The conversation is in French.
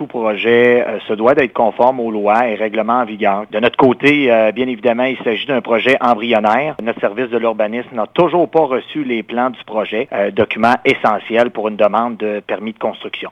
tout projet euh, se doit d'être conforme aux lois et règlements en vigueur. De notre côté, euh, bien évidemment, il s'agit d'un projet embryonnaire. Notre service de l'urbanisme n'a toujours pas reçu les plans du projet, euh, document essentiel pour une demande de permis de construction.